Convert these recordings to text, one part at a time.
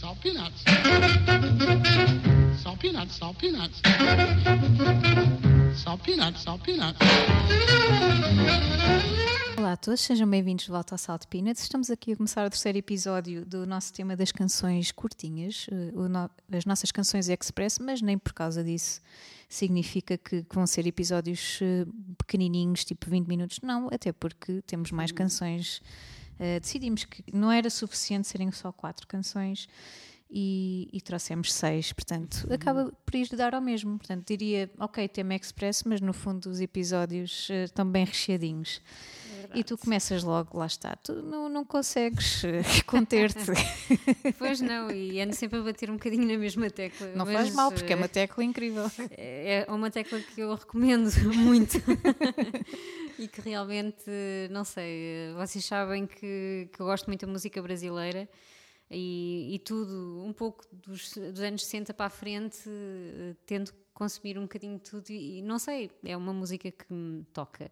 salt peanuts. Salt peanuts, salt peanuts. Salt peanuts, salt peanuts. Olá a todos, sejam bem-vindos de volta ao Salt Peanuts. Estamos aqui a começar o terceiro episódio do nosso tema das canções curtinhas, eh, as nossas canções express, mas nem por causa disso significa que, que vão ser episódios eh, pequenininhos, tipo 20 minutos. Não, até porque temos mais canções. Eh, decidimos que não era suficiente serem só quatro canções e, e trouxemos seis, portanto, acaba por ir dar ao mesmo. Portanto, diria, ok, tema express, mas no fundo os episódios eh, estão bem recheadinhos. E tu começas logo, lá está, tu não, não consegues eh, conter-te. Pois não, e ando sempre a bater um bocadinho na mesma tecla. Não faz mal, porque é uma eh, tecla incrível. É uma tecla que eu recomendo muito e que realmente, não sei, vocês sabem que, que eu gosto muito da música brasileira e, e tudo, um pouco dos, dos anos 60 para a frente, eh, tento consumir um bocadinho de tudo e, não sei, é uma música que me toca.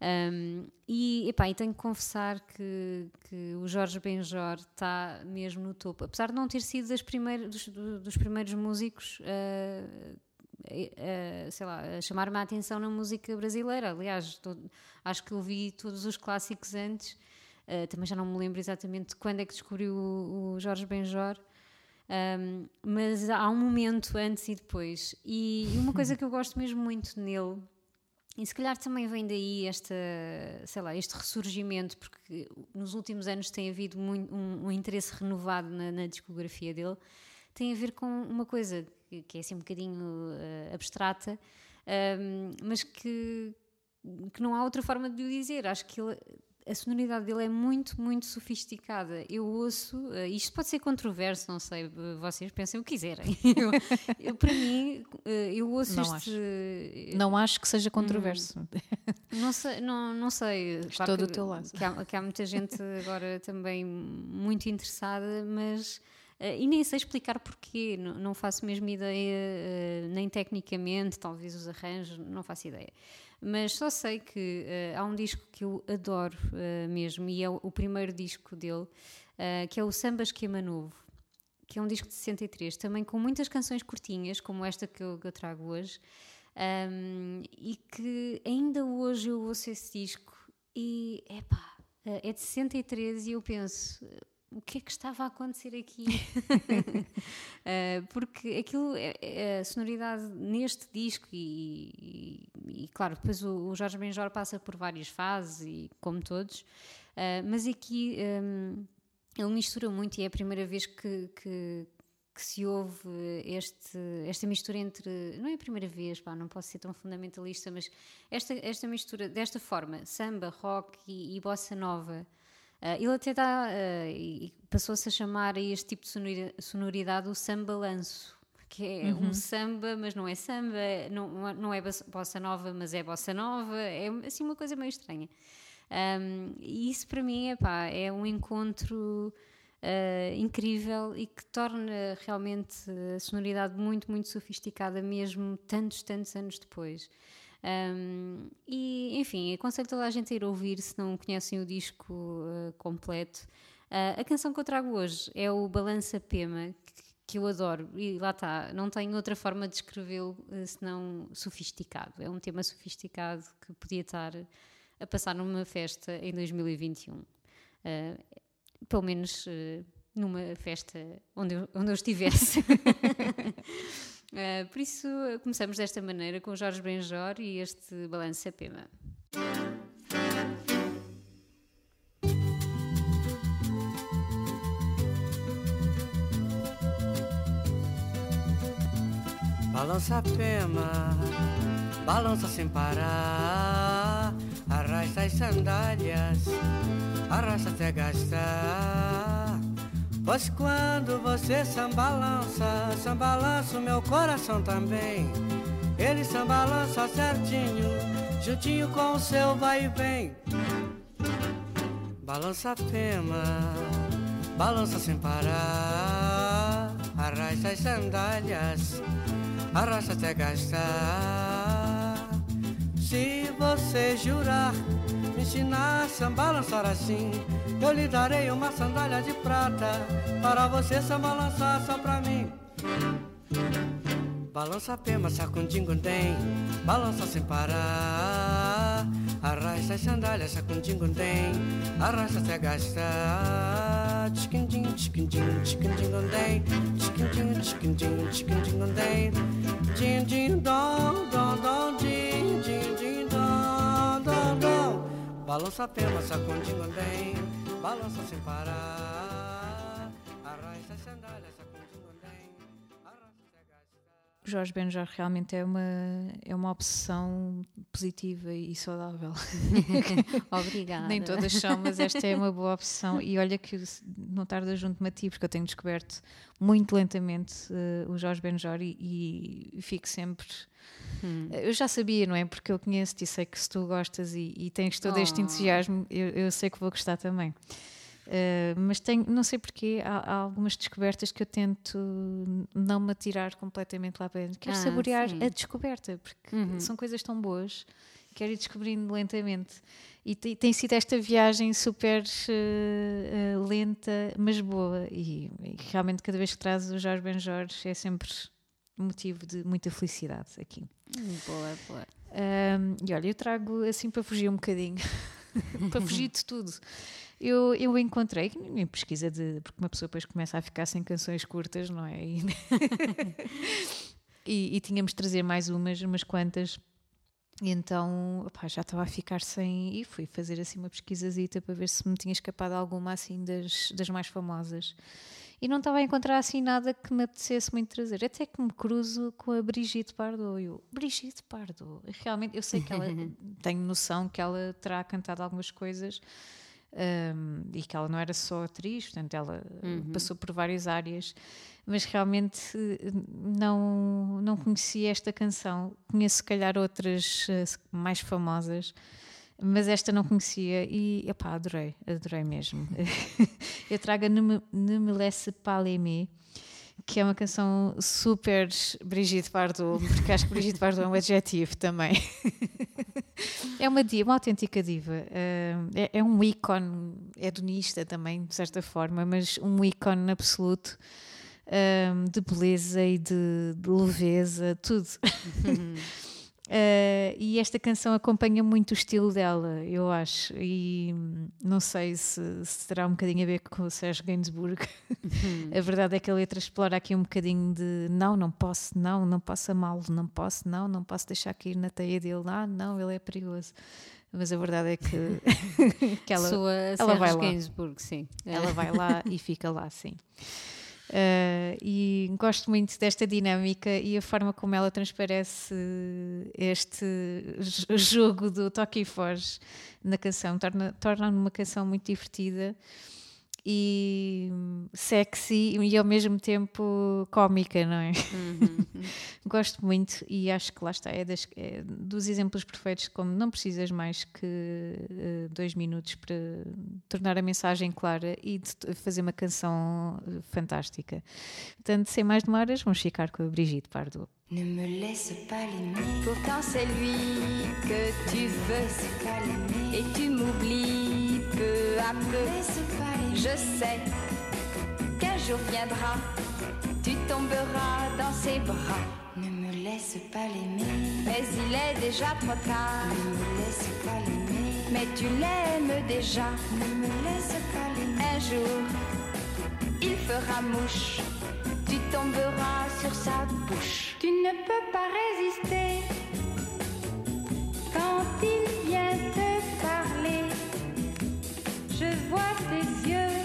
Um, e, epá, e tenho que confessar que, que o Jorge Benjor está mesmo no topo, apesar de não ter sido das dos, do- dos primeiros músicos. uh, a- sei lá, a chamar-me a atenção na música brasileira. Aliás, acho que ouvi todos os clássicos antes. Uh, também já não me lembro exatamente quando é que descobri o, o Jorge Benjor. Um, mas há um momento antes e depois. E, e uma coisa que eu gosto mesmo muito nele, e se calhar também vem daí esta, sei lá, este ressurgimento, porque nos últimos anos tem havido muito, um, um interesse renovado na, na discografia dele, tem a ver com uma coisa que, que é assim um bocadinho eh, abstrata, um, mas que, que não há outra forma de o dizer. Acho que ele- a sonoridade dele é muito, muito sofisticada. Eu ouço, eh, isto pode ser controverso, não sei, eh, vocês pensem o que quiserem. Eu, eu, para mim, eh, eu ouço Não este. Não acho que seja controverso. Não sei, não, não sei. Estou do que, teu lado. Que há, que há muita gente agora também muito interessada, mas. eh, e nem sei explicar porquê, não, não faço mesmo ideia, eh, nem tecnicamente, talvez os arranjos, não faço ideia. Mas só sei que eh, há um disco que eu adoro eh, mesmo, e é o, o primeiro disco dele, eh, que é o Samba Esquema Novo que é um disco de 63, também com muitas canções curtinhas, como esta que eu, que eu trago hoje, um, e que ainda hoje eu ouço esse disco e, epá, é de 63 e eu penso, o que é que estava a acontecer aqui? Uh, porque aquilo, é, é a sonoridade neste disco e, e- e, claro, depois o, o Jorge Benjor passa por várias fases, e, como todos, uh, mas aqui um, ele mistura muito e é a primeira vez que, que, que se ouve este, esta mistura entre. Não é a primeira vez, pá, não posso ser tão fundamentalista, mas esta, esta mistura desta forma, samba, rock e, e bossa nova. Ah, ele até dá, ah, e e passou-se a chamar a este tipo de sonori- sonoridade o samba-lanço, que é um samba, mas não é samba, não, não é bossa nova, mas é bossa nova, é assim uma coisa meio estranha. Um, e isso para mim epá, é um encontro uh, incrível e que torna realmente a sonoridade muito, muito sofisticada, mesmo tantos, tantos anos depois. Um, e enfim, aconselho toda a gente a ir ouvir se não conhecem o disco uh, completo. Uh, a canção que eu trago hoje é o Balança Pema, que, que eu adoro, e lá está, não tenho outra forma de descrevê-lo uh, senão sofisticado. É um tema sofisticado que podia estar a passar numa festa em 2021. Uh, pelo menos uh, numa festa onde eu, onde eu estivesse. Uh, por isso, uh, começamos desta maneira com Jorge Benjor e este Balança Pema. Balança a pema, balança sem parar, arrasta as sandálias, arrasta até gastar. Pois quando você sambalança, sambalança o meu coração também. Ele sambalança certinho, juntinho com o seu vai e vem. Balança a pema, balança sem parar, arrasta as sandálias, arrasta até gastar. Se você jurar, ensinasse a balançar assim, eu lhe darei uma sandália de prata para você se balançar só pra mim. Balança pema, sacundim tem, balança sem parar. Arrasta as sandálias, sacundim tem, arrasta até gastar. Tchiquindim, tchiquindim, tem, tchiquindim, tchiquindim, tem. Din, din, dom, Balança pema, sacundim tem, balança sem parar. Arrasta tem, arrasta até gastar. Jorge Benjor realmente é uma, é uma obsessão positiva e saudável. Obrigada. Nem todas são, mas esta é uma boa opção. E olha que não tarda junto-me a ti, porque eu tenho descoberto muito lentamente eh, o Jorge Benjor e, e fico sempre. Hum. Eu já sabia, não é? Porque eu conheço-te e sei que se tu gostas e, e tens todo este Oh. entusiasmo, eu, eu sei que vou gostar também. Uh, mas tenho, não sei porquê, há, há algumas descobertas que eu tento não me atirar completamente lá para dentro. Quero Ah, saborear sim. a descoberta, porque Uhum. são coisas tão boas, quero ir descobrindo lentamente. E te- tem sido esta viagem super uh, uh, lenta, mas boa. E, e realmente, cada vez que traz o Jorge Ben Jorge, é sempre motivo de muita felicidade aqui. Boa, boa. Um, e olha, eu trago assim para fugir um bocadinho, para fugir de tudo. Eu, eu encontrei, em pesquisa de. porque uma pessoa depois começa a ficar sem canções curtas, não é? E, e, e tínhamos de trazer mais umas, umas quantas. E então opá, já estava a ficar sem. E fui fazer assim uma pesquisazita para ver se me tinha escapado alguma assim das, das mais famosas. E não estava a encontrar assim nada que me apetecesse muito trazer. Até que me cruzo com a Brigitte Bardot. Eu, Brigitte Bardot, realmente, eu sei que ela, tenho noção que ela terá cantado algumas coisas um, e que ela não era só atriz, portanto, ela uh, passou por várias áreas, mas realmente uh, não, não conhecia esta canção. Conheço, se calhar, outras uh, mais famosas mas esta não conhecia e epá, adorei, adorei mesmo. Eu trago a Ne ne me laisse pas que é uma canção super Brigitte Bardot, porque acho que Brigitte Bardot é um adjetivo também. É uma diva, uma autêntica diva. Uh, é, é um ícone hedonista também, de certa forma, mas um ícone absoluto um, de beleza e de, de leveza, tudo. Uh, e esta canção acompanha muito o estilo dela, eu acho. E hum, não sei se, se terá um bocadinho a ver com o Sérgio Gainsbourg. a verdade é que a letra explora aqui um bocadinho de não, não posso, não, não posso amá-lo, não posso, não, não posso deixar cair na teia dele, ah, não, ele é perigoso. Mas a verdade é que, que ela, Sua ela vai lá. Gainsbourg, sim. ela vai lá e fica lá, sim. Uh, e gosto muito desta dinâmica e a forma como ela transparece este jogo do toque e foge na canção, torna, torna uma canção muito divertida e sexy e ao mesmo tempo cómica, não é? Gosto muito e acho que lá está, é, das- é dos exemplos perfeitos, como não precisas mais que eh, dois minutos para tornar a mensagem clara e fazer uma canção eh, fantástica. Portanto, sem mais demoras, vamos ficar com a Brigitte Bardot. Ne me laisse pas l'aimer. Pourtant c'est lui que tu veux. Et tu m'oublies peu à peu. Je sais qu'un jour viendra, tu tomberas dans ses bras. Ne me laisse pas l'aimer. Mais il est déjà trop tard. Ne me laisse pas l'aimer. Mais tu l'aimes déjà. Ne me laisse pas l'aimer. Un jour, il fera mouche. Tu tomberas sur sa bouche. Tu ne peux pas résister quand il vient te parler. Je vois tes yeux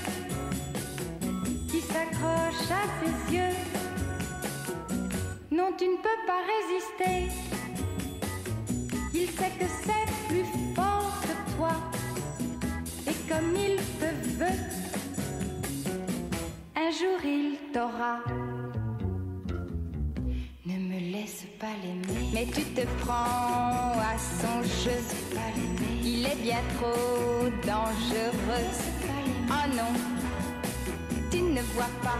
qui s'accrochent à ses yeux. Non, tu ne peux pas résister. Il sait que c'est plus fort que toi. Et comme il te veut, un jour il t'aura. Pas. Mais tu te prends à son jeu. Il est bien trop dangereux. Oh non, tu ne vois pas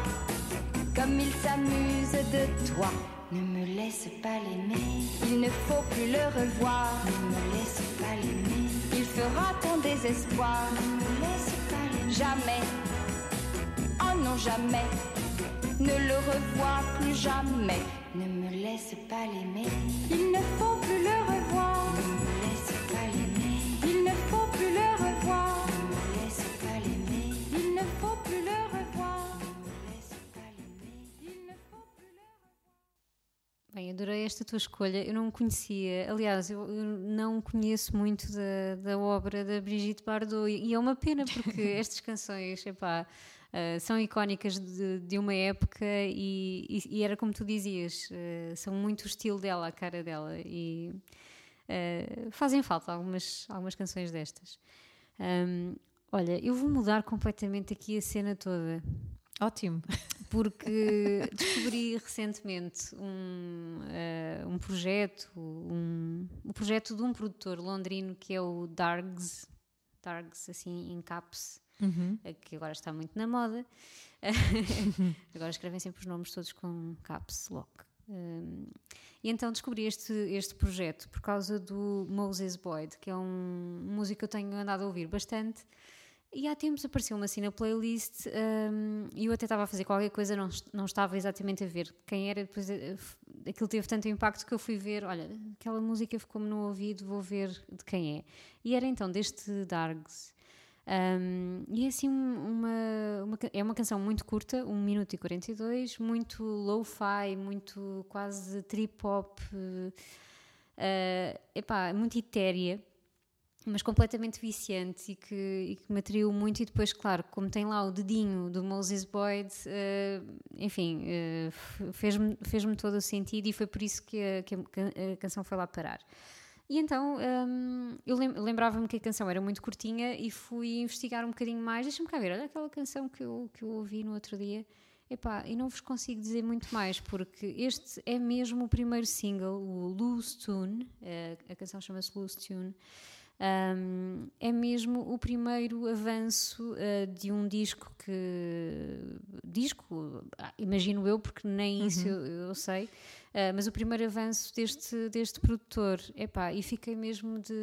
comme il s'amuse de toi. Ne me laisse pas l'aimer. Il ne faut plus le revoir. Ne me laisse pas l'aimer. Il fera ton désespoir. Jamais, oh non jamais, ne le revois plus jamais. Ne me laisse pas l'aimer. Il ne faut plus le revoir. Ne me laisse pas l'aimer. Il ne faut plus le revoir. Ne me laisse pas l'aimer. Il ne faut plus le revoir. Ne me laisse pas l'aimer. Il ne faut plus le Bem, adorei esta tua escolha. Eu não conhecia, aliás, eu, eu não conheço muito da, da obra da Brigitte Bardot e é uma pena porque estas canções, epá, uh, são icónicas de, de uma época e, e, e, era como tu dizias, uh, são muito o estilo dela, a cara dela e uh, fazem falta algumas, algumas canções destas. Um, olha, eu vou mudar completamente aqui a cena toda. Ótimo. Porque descobri recentemente um, uh, um projeto, um, um, projeto de um produtor londrino que é o Dargs, Dargs assim em caps, uhum. uh, que agora está muito na moda. agora escrevem sempre os nomes todos com caps lock. Um, e então descobri este, este projeto por causa do Moses Boyd, que é um músico que eu tenho andado a ouvir bastante. E há tempos apareceu-me assim na playlist um, e eu até estava a fazer qualquer coisa, não, não estava exatamente a ver quem era. Depois eh, aquilo teve tanto impacto que eu fui ver: olha, aquela música ficou-me no ouvido, vou ver de quem é. E era então deste Dargs. Um, e é assim uma, uma, é uma canção muito curta, 1 minuto e 42, muito lo-fi, muito quase trip-hop, uh, epá, muito etérea mas completamente viciante e que, e que me atraiu muito. E depois, claro, como tem lá o dedinho do Moses Boyd, uh, enfim, uh, fez-me fez todo o sentido e foi por isso que a, que a, canção foi lá parar. E então um, eu lembrava-me que a canção era muito curtinha e fui investigar um bocadinho mais. Deixa-me cá ver, olha aquela canção que eu, que eu ouvi no outro dia. Epá, e não vos consigo dizer muito mais, porque este é mesmo o primeiro single, o Loose Tune, a, a canção chama-se Loose Tune, um, é mesmo o primeiro avanço uh, de um disco que. Disco, ah, imagino eu, porque nem uhum. isso eu, eu sei, uh, mas o primeiro avanço deste, deste produtor. Epá, e fiquei mesmo de,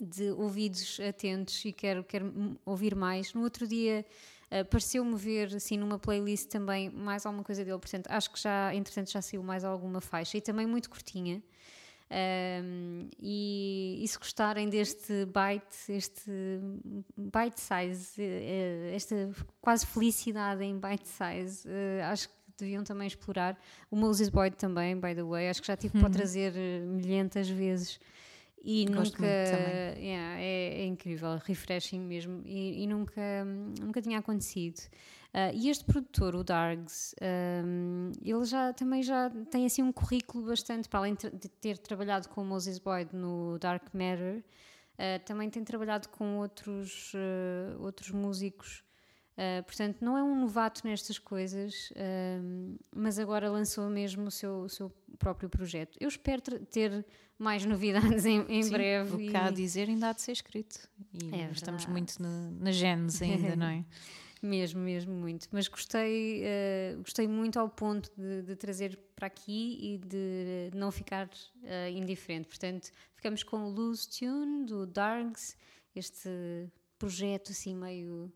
de ouvidos atentos e quero, quero ouvir mais. No outro dia. Uh, pareceu-me ver assim numa playlist também mais alguma coisa dele, portanto acho que já entretanto já saiu mais alguma faixa e também muito curtinha um, e, e, se gostarem deste bite, este bite size, eh, esta quase felicidade em bite size, uh, acho que deviam também explorar. O Moses Boyd também, by the way, acho que já tive uhum. para trazer eh, milhentas vezes. E Gosto nunca. Yeah, é, é, incrível, refreshing mesmo. E, e nunca, nunca tinha acontecido. Uh, e este produtor, o Dargs, um, ele já também já tem assim um currículo bastante, para além de ter trabalhado com o Moses Boyd no Dark Matter, uh, também tem trabalhado com outros, uh, outros músicos. Portanto, não é um novato nestas coisas, mas agora lançou mesmo o seu, o seu próprio projeto. Eu espero ter mais novidades em, em Sim, breve. O que e... há a dizer ainda há de ser escrito. E é estamos muito na, na genes ainda, não é? Mesmo, mesmo muito. Mas gostei, uh, gostei muito ao ponto de, de, trazer para aqui e de não ficar uh, indiferente. Portanto, ficamos com o Loose Tune do Dargs, este projeto assim meio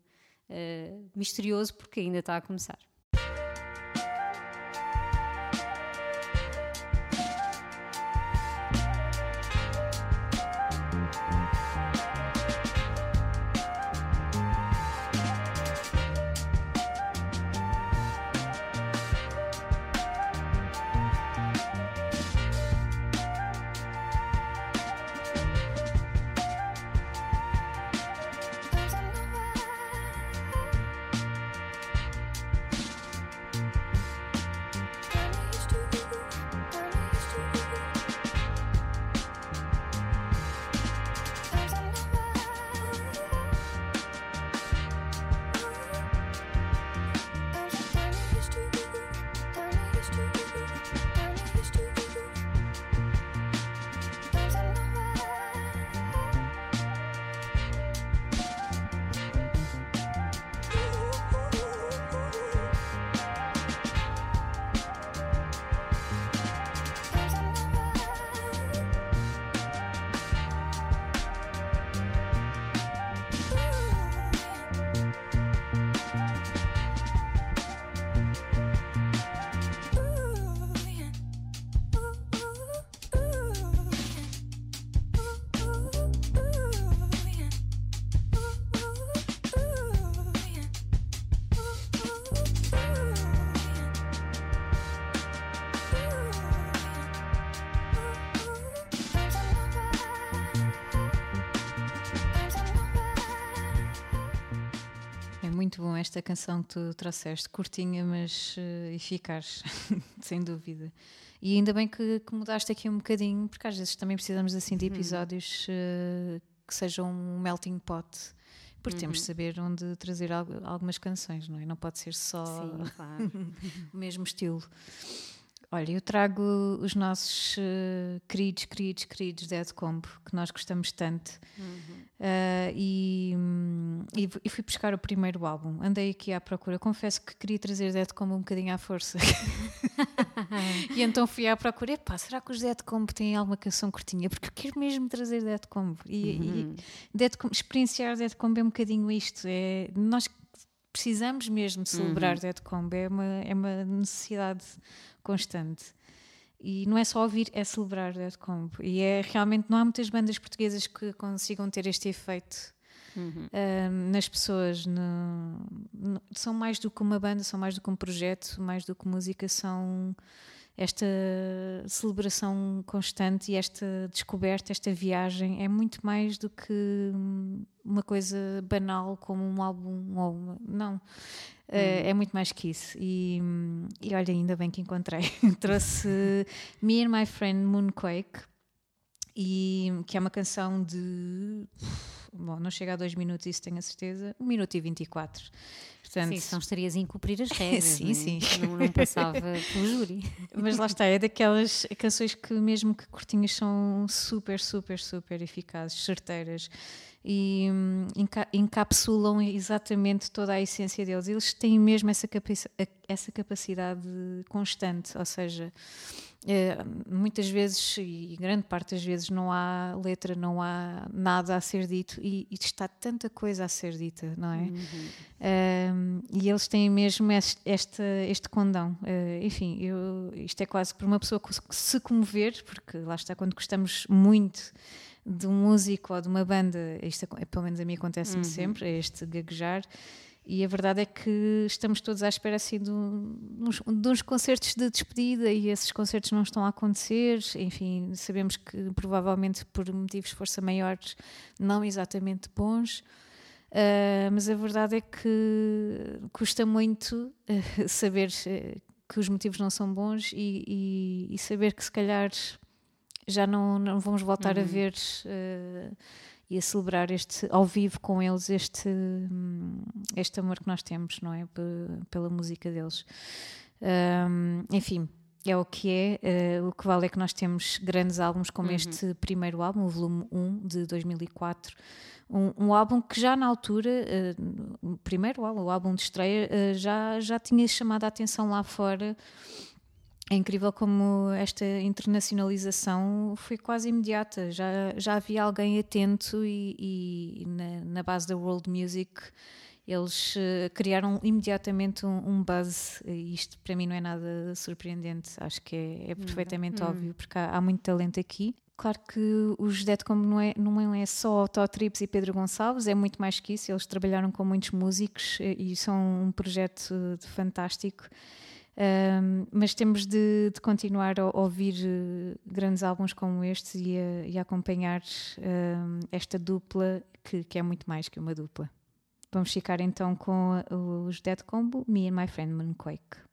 uh, misterioso, porque ainda está a começar. history. Muito bom esta canção que tu trouxeste, curtinha, mas uh, eficaz, sem dúvida. E ainda bem que, que, mudaste aqui um bocadinho, porque às vezes também precisamos assim de uhum. episódios uh, que sejam um melting pot. Porque uhum. temos de saber onde trazer algumas canções, não é? Não pode ser só Sim, claro. o mesmo estilo. Olha, eu trago os nossos uh, queridos, queridos, queridos Dead Combo, que nós gostamos tanto. Uhum. Uh, e, e, e, fui buscar o primeiro álbum. Andei aqui à procura. Confesso que queria trazer Dead Combo um bocadinho à força. e então fui à procura. Epá, será que os Dead Combo têm alguma canção curtinha? Porque eu quero mesmo trazer Dead Combo. E, uhum. e Dead Combo, experienciar Dead Combo é um bocadinho isto. É, nós precisamos mesmo de celebrar uhum. Dead Combo. É uma, é uma necessidade constante. E não é só ouvir, é celebrar Dead Combo. E é realmente, não há muitas bandas portuguesas que consigam ter este efeito uhum. um, nas pessoas. No, no, são mais do que uma banda, são mais do que um projeto, mais do que música, são esta celebração constante e esta descoberta, esta viagem é muito mais do que uma coisa banal como um álbum ou uma, não é, é muito mais que isso. E, e olha, ainda bem que encontrei. Trouxe Me and My Friend Moonquake, e, que é uma canção de. Bom, não chega a dois minutos, isso tenho a certeza. Um minuto e 24. Portanto, sim, senão estarias a incumprir as regras. sim, é? sim. Não, não passava pelo júri. Mas lá está, é daquelas canções que, mesmo que curtinhas, são super, super, super eficazes, certeiras e hum, encapsulam exatamente toda a essência deles. Eles têm mesmo essa, capaci essa capacidade constante, ou seja, muitas vezes, e grande parte das vezes, não há letra, não há nada a ser dito e, e está tanta coisa a ser dita, não é? Uhum. e eles têm mesmo este, este, este condão. Uh, enfim, eu, isto é quase para uma pessoa se comover, porque lá está, quando gostamos muito de um músico ou de uma banda, isto é, pelo menos a mim acontece-me uhum. sempre, é este gaguejar. E a verdade é que estamos todos à espera assim, de, uns, de uns concertos de despedida e esses concertos não estão a acontecer. Enfim, sabemos que provavelmente por motivos de força maiores, não exatamente bons. Uh, mas a verdade é que custa muito uh, saber uh, que os motivos não são bons e, e, e, saber que se calhar já não, não vamos voltar uhum. a ver uh, e a celebrar este ao vivo com eles este hum, este amor que nós temos não é? Pela música deles. Um, enfim é o que é, uh, o que vale é que nós temos grandes álbuns como uhum. este primeiro álbum, o volume 1 de 2004, um, um álbum que já na altura, uh, o primeiro álbum, o álbum de estreia, uh, já, já tinha chamado a atenção lá fora é incrível como esta internacionalização foi quase imediata. Já, já havia alguém atento e, e na, na, base da world music eles uh, criaram imediatamente um, um, buzz. Isto para mim não é nada surpreendente. Acho que é, é perfeitamente hum. óbvio porque há, há, muito talento aqui. Claro que os Deadcom não é, não é só Trips e Pedro Gonçalves, é muito mais que isso. Eles trabalharam com muitos músicos e são um projeto fantástico. Um, mas temos de, de, continuar a ouvir uh, grandes álbuns como estes e a, e acompanhar um, esta dupla que, que, é muito mais que uma dupla. Vamos ficar então com os Dead Combo, Me and My Friend Moonquake.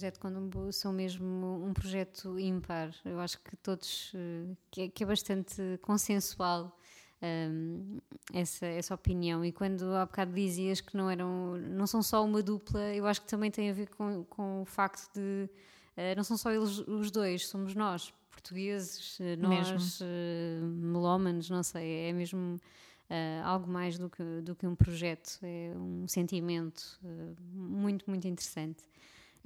Dead Colombo são mesmo um projeto ímpar. Eu acho que todos, uh, que, é, que, é, bastante consensual um, essa, essa opinião. E quando há bocado dizias que não eram, não são só uma dupla, eu acho que também tem a ver com, com o facto de uh, não são só eles os dois, somos nós, portugueses, nós, uh, melómanos, não sei, é mesmo uh, algo mais do que, do que um projeto, é um sentimento uh, muito, muito interessante.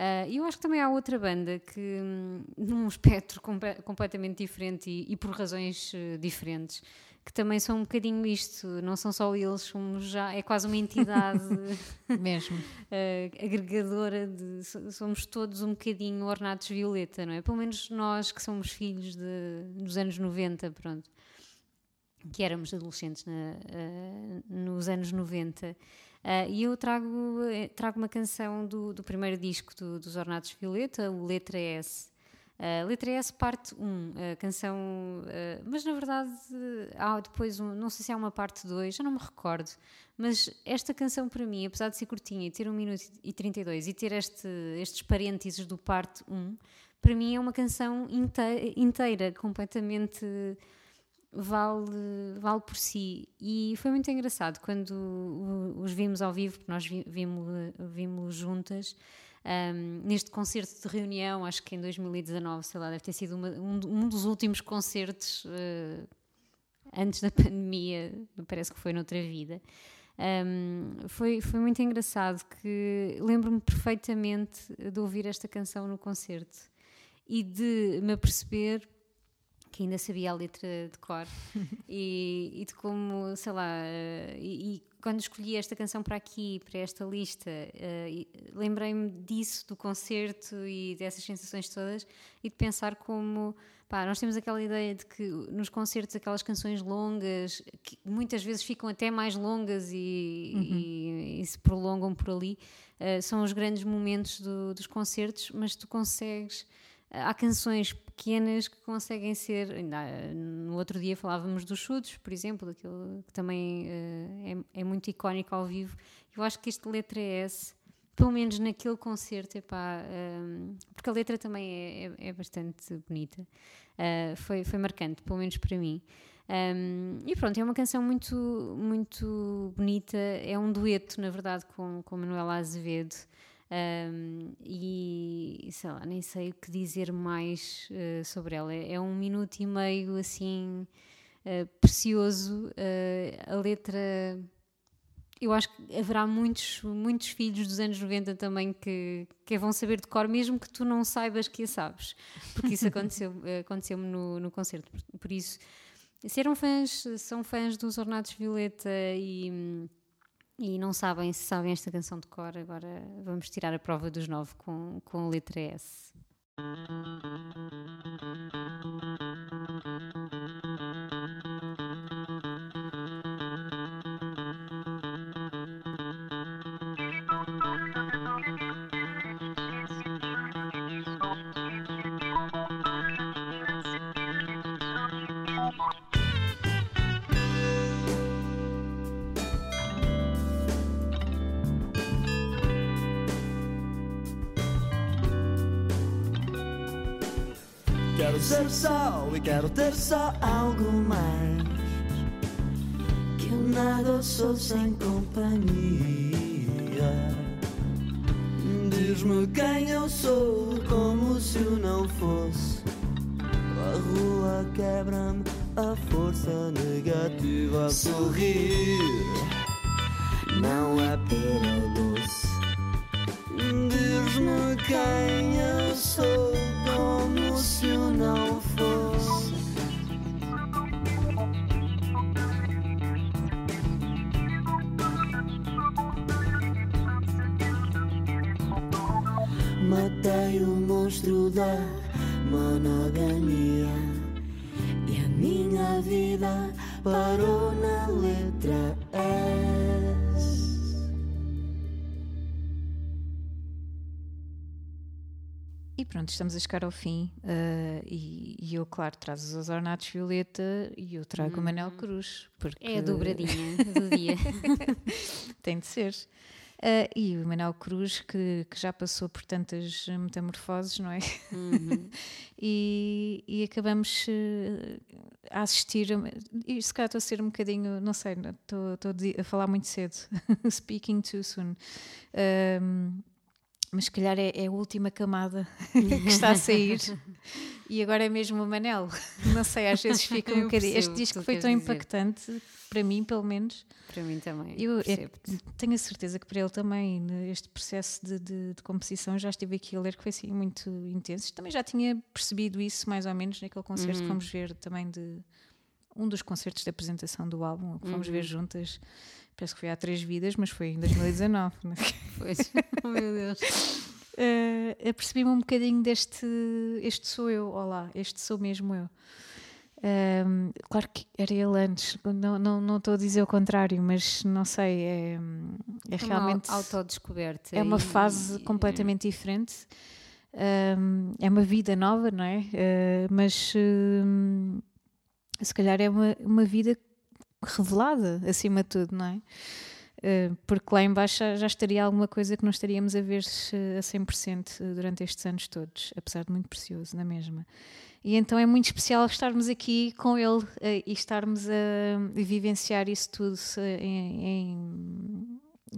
Uh, e eu acho que também há outra banda que, um, num espectro com, completamente diferente e, e por razões diferentes, que também são um bocadinho isto, não são só eles, somos já, é quase uma entidade mesmo uh, agregadora de somos todos um bocadinho ornatos violeta, não é? Pelo menos nós que somos filhos de, dos anos 90, pronto que éramos adolescentes na, uh, nos anos 90. Uh, e eu trago, eh, trago uma canção do, do primeiro disco do, dos Ornatos Violeta, o Letra S. Uh, Letra S, parte 1, a canção. mas na verdade, há depois, um, não sei se há uma parte 2, já não me recordo. Mas esta canção, para mim, apesar de ser curtinha e ter 1 minuto e 32 e ter este, estes parênteses do parte 1, para mim é uma canção inteira, inteira completamente vale, vale por si. E foi muito engraçado quando os vimos ao vivo, porque nós vimos, vimos juntas. Um, neste concerto de reunião, acho que em 2019, sei lá, deve ter sido uma, um, um, dos últimos concertos uh, antes da pandemia, parece que foi noutra vida. Um, foi, foi muito engraçado que lembro-me perfeitamente de ouvir esta canção no concerto e de me aperceber que ainda sabia a letra de cor e, e, de como, sei lá, uh, e, e, quando escolhi esta canção para aqui, para esta lista, uh, lembrei-me disso, do concerto e dessas sensações todas e de pensar como, pá, nós temos aquela ideia de que nos concertos aquelas canções longas, que muitas vezes ficam até mais longas e, uhum. e se prolongam por ali, uh, são os grandes momentos do, dos concertos, mas tu consegues há canções pequenas que conseguem ser. Ainda, no outro dia falávamos dos chutes, por exemplo, daquilo que também uh, é, é, muito icónico ao vivo. Eu acho que este letra S, pelo menos naquele concerto, epá, um, eh, porque a letra também é, é, é bastante bonita, uh, foi, foi marcante, pelo menos para mim. Um, e pronto, é uma canção muito, muito bonita, é um dueto, na verdade, com, com Manuela Azevedo. Um, e sei lá, nem sei o que dizer mais uh, sobre ela. É um minuto e meio assim uh, precioso. Uh, a letra. Eu acho que haverá muitos, muitos filhos dos anos 90 também que, que vão saber de cor, mesmo que tu não saibas que a sabes, porque isso aconteceu, aconteceu-me no, no concerto. Por, por isso, se eram fãs, são fãs dos Ornatos Violeta e e não sabem se sabem esta canção de cor, agora vamos tirar a prova dos nove com, com a letra S. ser só e quero ter só algo mais Que nada sou sem companhia. Diz-me quem eu sou como se eu não fosse. A rua quebra-me a força negativa a sorrir Matei o monstro da monogamia e a minha vida parou na letra S. E pronto, estamos a chegar ao fim. Uh, e, e, eu, claro, trago os ornatos violeta e eu trago hum. o Manel Cruz. Porque... É a dobradinha do dia. Tem de ser. Uh, e o Manuel Cruz, que, que, já passou por tantas metamorfoses, não é? Uhum. e, e, acabamos uh, a assistir, e se calhar estou a ser um bocadinho, não sei, estou, estou a falar muito cedo, speaking too soon. Um, mas se calhar é, é, a última camada que está a sair e agora é mesmo o Manel. Não sei, às vezes fica um bocadinho. Este disco foi tão dizer. impactante, para mim, pelo menos. Para mim também. Eu é, tenho a certeza que para ele também, este processo de, de, de, composição, já estive aqui a ler que foi assim muito intenso. Também já tinha percebido isso, mais ou menos, naquele concerto uhum. que fomos ver também de um dos concertos de apresentação do álbum, que fomos uhum. ver juntas Parece que foi há três vidas, mas foi em 2019. Né? Pois, oh meu Deus. Uh, apercebi-me um bocadinho deste este sou eu, olá, este sou mesmo eu. Um, claro que era ele antes, não, não, não estou a dizer o contrário, mas não sei, é, é, realmente. Uma autodescoberta. É uma fase e, completamente diferente, um, é uma vida nova, não é? Uh, mas uh, se calhar é uma, uma vida revelada, acima de tudo, não é? Uh, porque lá embaixo já, estaria alguma coisa que não estaríamos a ver a 100% durante estes anos todos, apesar de muito precioso, na mesma. E então é muito especial estarmos aqui com ele uh, e estarmos a, vivenciar isso tudo em, em,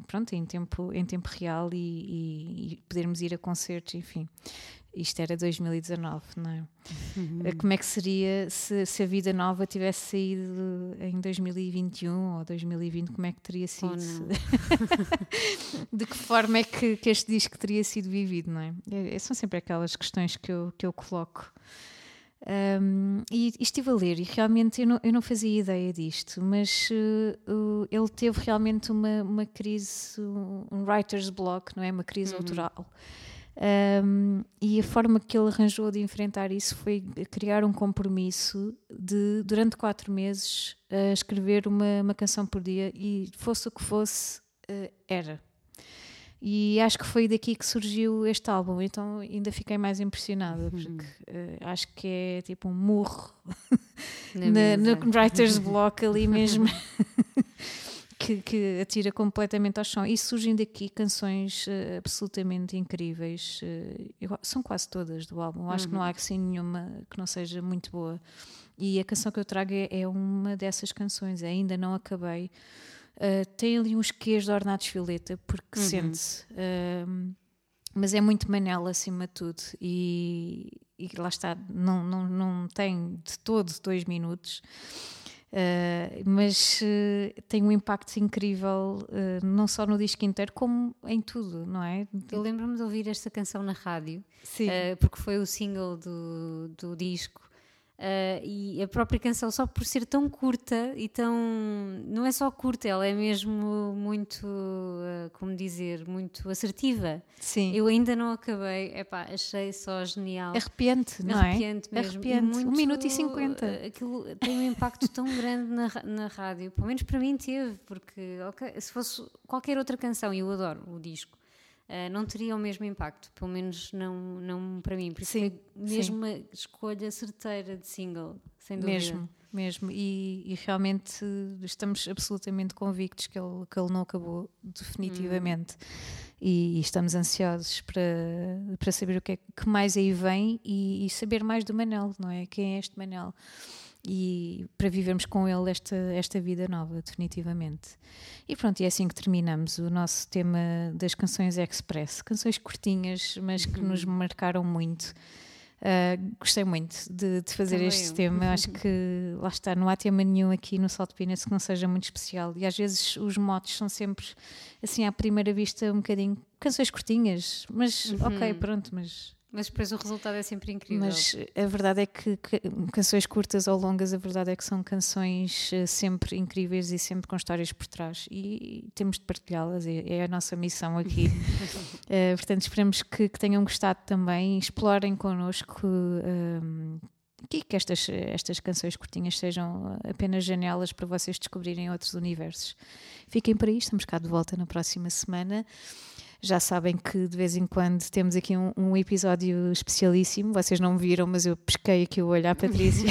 pronto, em, tempo, em tempo real e, e, e podermos ir a concertos, enfim. Isto era 2019, não é? Uhum. Como é que seria se, se, a vida nova tivesse saído em 2021 ou 2020? Como é que teria sido? Oh, de que forma é que, que, este disco teria sido vivido, não é? é? São sempre aquelas questões que eu, que eu coloco. Um, e, e, estive a ler e realmente eu não, eu não fazia ideia disto, mas uh, ele teve realmente uma, uma crise, um writer's block, não é? Uma crise uhum. autoral. Um, e a forma que ele arranjou de enfrentar isso foi criar um compromisso de, durante quatro meses, uh, escrever uma, uma, canção por dia e, fosse o que fosse, uh, era. E acho que foi daqui que surgiu este álbum, então ainda fiquei mais impressionada, uhum. porque uh, acho que é tipo um murro na, no writer's block ali mesmo. que, que, atira completamente ao chão. E surgem daqui canções uh, absolutamente incríveis. Uh, são quase todas do álbum. Acho uhum. que não há uhum. assim nenhuma que não seja muito boa. E a canção que eu trago é, é uma dessas canções. Ainda não acabei. Uh, tem ali uns quês de Ornatos Violeta, porque uhum. sente-se. mas é muito Manela acima de tudo. E, e lá está, não, não, não tem de todo dois minutos. Uh, mas uh, tem um impacto incrível, uh, não só no disco inteiro, como em tudo, não é? Eu lembro-me de ouvir esta canção na rádio, porque foi o single do, do disco. Uh, e a própria canção, só por ser tão curta e tão. Não é só curta, ela é mesmo muito, uh, como dizer, muito assertiva. Sim. Eu ainda não acabei, epá, achei só genial. Arrepiante, não Arrepiante é? Mesmo. Arrepiante mesmo. Um minuto e cinquenta. Uh, aquilo tem um impacto tão grande na, na rádio, pelo menos para mim teve, porque okay, se fosse qualquer outra canção, e eu adoro o disco uh, não teria o mesmo impacto, pelo menos não, não para mim. Por isso sim, mesmo uma escolha certeira de single, sem dúvida. Mesmo, mesmo. E, e, realmente estamos absolutamente convictos que ele, que ele não acabou definitivamente. Hum. E, e, estamos ansiosos para, para saber o que é que mais aí vem e, e saber mais do Manel, não é? Quem é este Manel? E para vivermos com ele esta, esta vida nova, definitivamente. E pronto, e é assim que terminamos o nosso tema das canções Express. Canções curtinhas, mas que uhum. nos marcaram muito. Uh, gostei muito de, de fazer Também este eu. tema. Acho que lá está, não há tema nenhum aqui no Salto Peanuts que não seja muito especial. E às vezes os motos são sempre, assim, à primeira vista, um bocadinho canções curtinhas, mas uhum. ok, pronto, mas mas depois o resultado é sempre incrível. Mas a verdade é que, que, canções curtas ou longas, a verdade é que são canções eh, sempre incríveis e sempre com histórias por trás. E temos de partilhá-las, é, é, a nossa missão aqui. uh, portanto, esperamos que, que, tenham gostado também. Explorem connosco. Um, ehm, que estas, estas canções curtinhas sejam apenas janelas para vocês descobrirem outros universos. Fiquem por aí, estamos cá de volta na próxima semana. Já sabem que de vez em quando temos aqui um, um episódio especialíssimo. Vocês não viram, mas eu pesquei aqui o olho à Patrícia.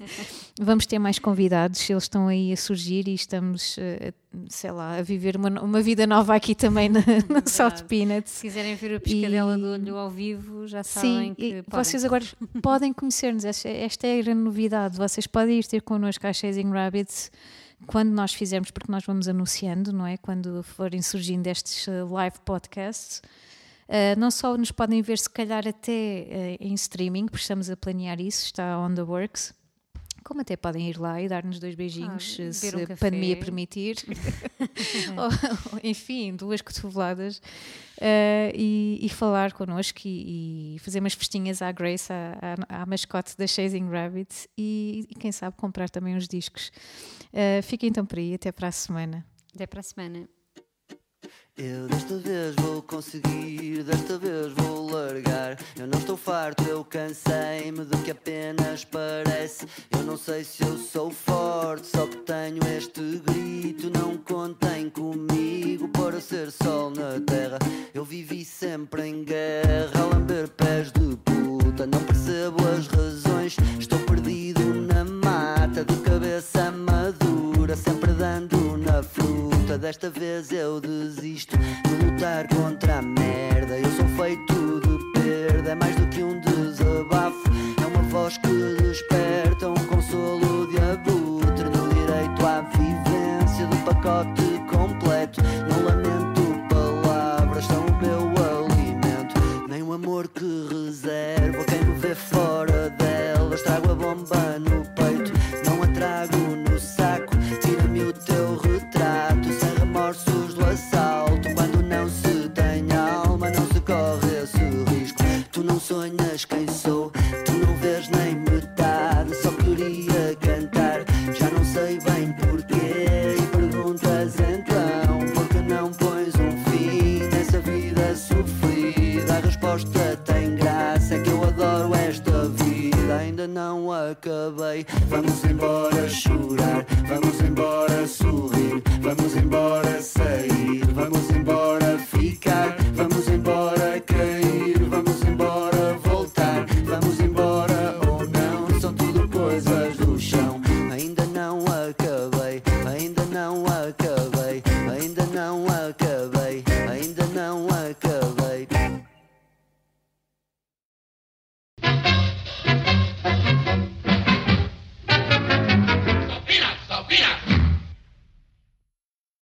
Vamos ter mais convidados, eles estão aí a surgir e estamos, eh, sei lá, a viver uma, uma vida nova aqui também na, na Salt Peanuts. Se quiserem ver a piscadela E- do olho ao vivo, já sabem Sim, que podem. vocês agora podem conhecer-nos. Esta, esta é a grande novidade. Vocês podem ir ter connosco à Chasing Rabbits quando nós fizermos, porque nós vamos anunciando, não é? Quando forem surgindo estes eh, live podcasts. Uh, não só nos podem ver, se calhar até eh, em streaming, porque estamos a planear isso, está on the works. Como até podem ir lá e dar-nos dois beijinhos, Ah, se um a pandemia permitir. Ou, enfim, duas cotoveladas. eh, e, e falar connosco e, e fazer umas festinhas à Grace, à, à- à mascote da Chasing Rabbit e, e quem sabe comprar também uns discos. Eh, fiquem então por aí, até para a semana. Até para a semana. Eu desta vez vou conseguir, desta vez vou largar. Eu não estou farto, eu cansei-me do que apenas parece. Eu não sei se eu sou forte, só que tenho este grito. Não contem comigo para ser sol na terra. Eu vivi sempre em guerra, a lamber pés Desta vez eu desisto de lutar contra a merda.